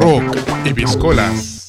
Rock y piscolas.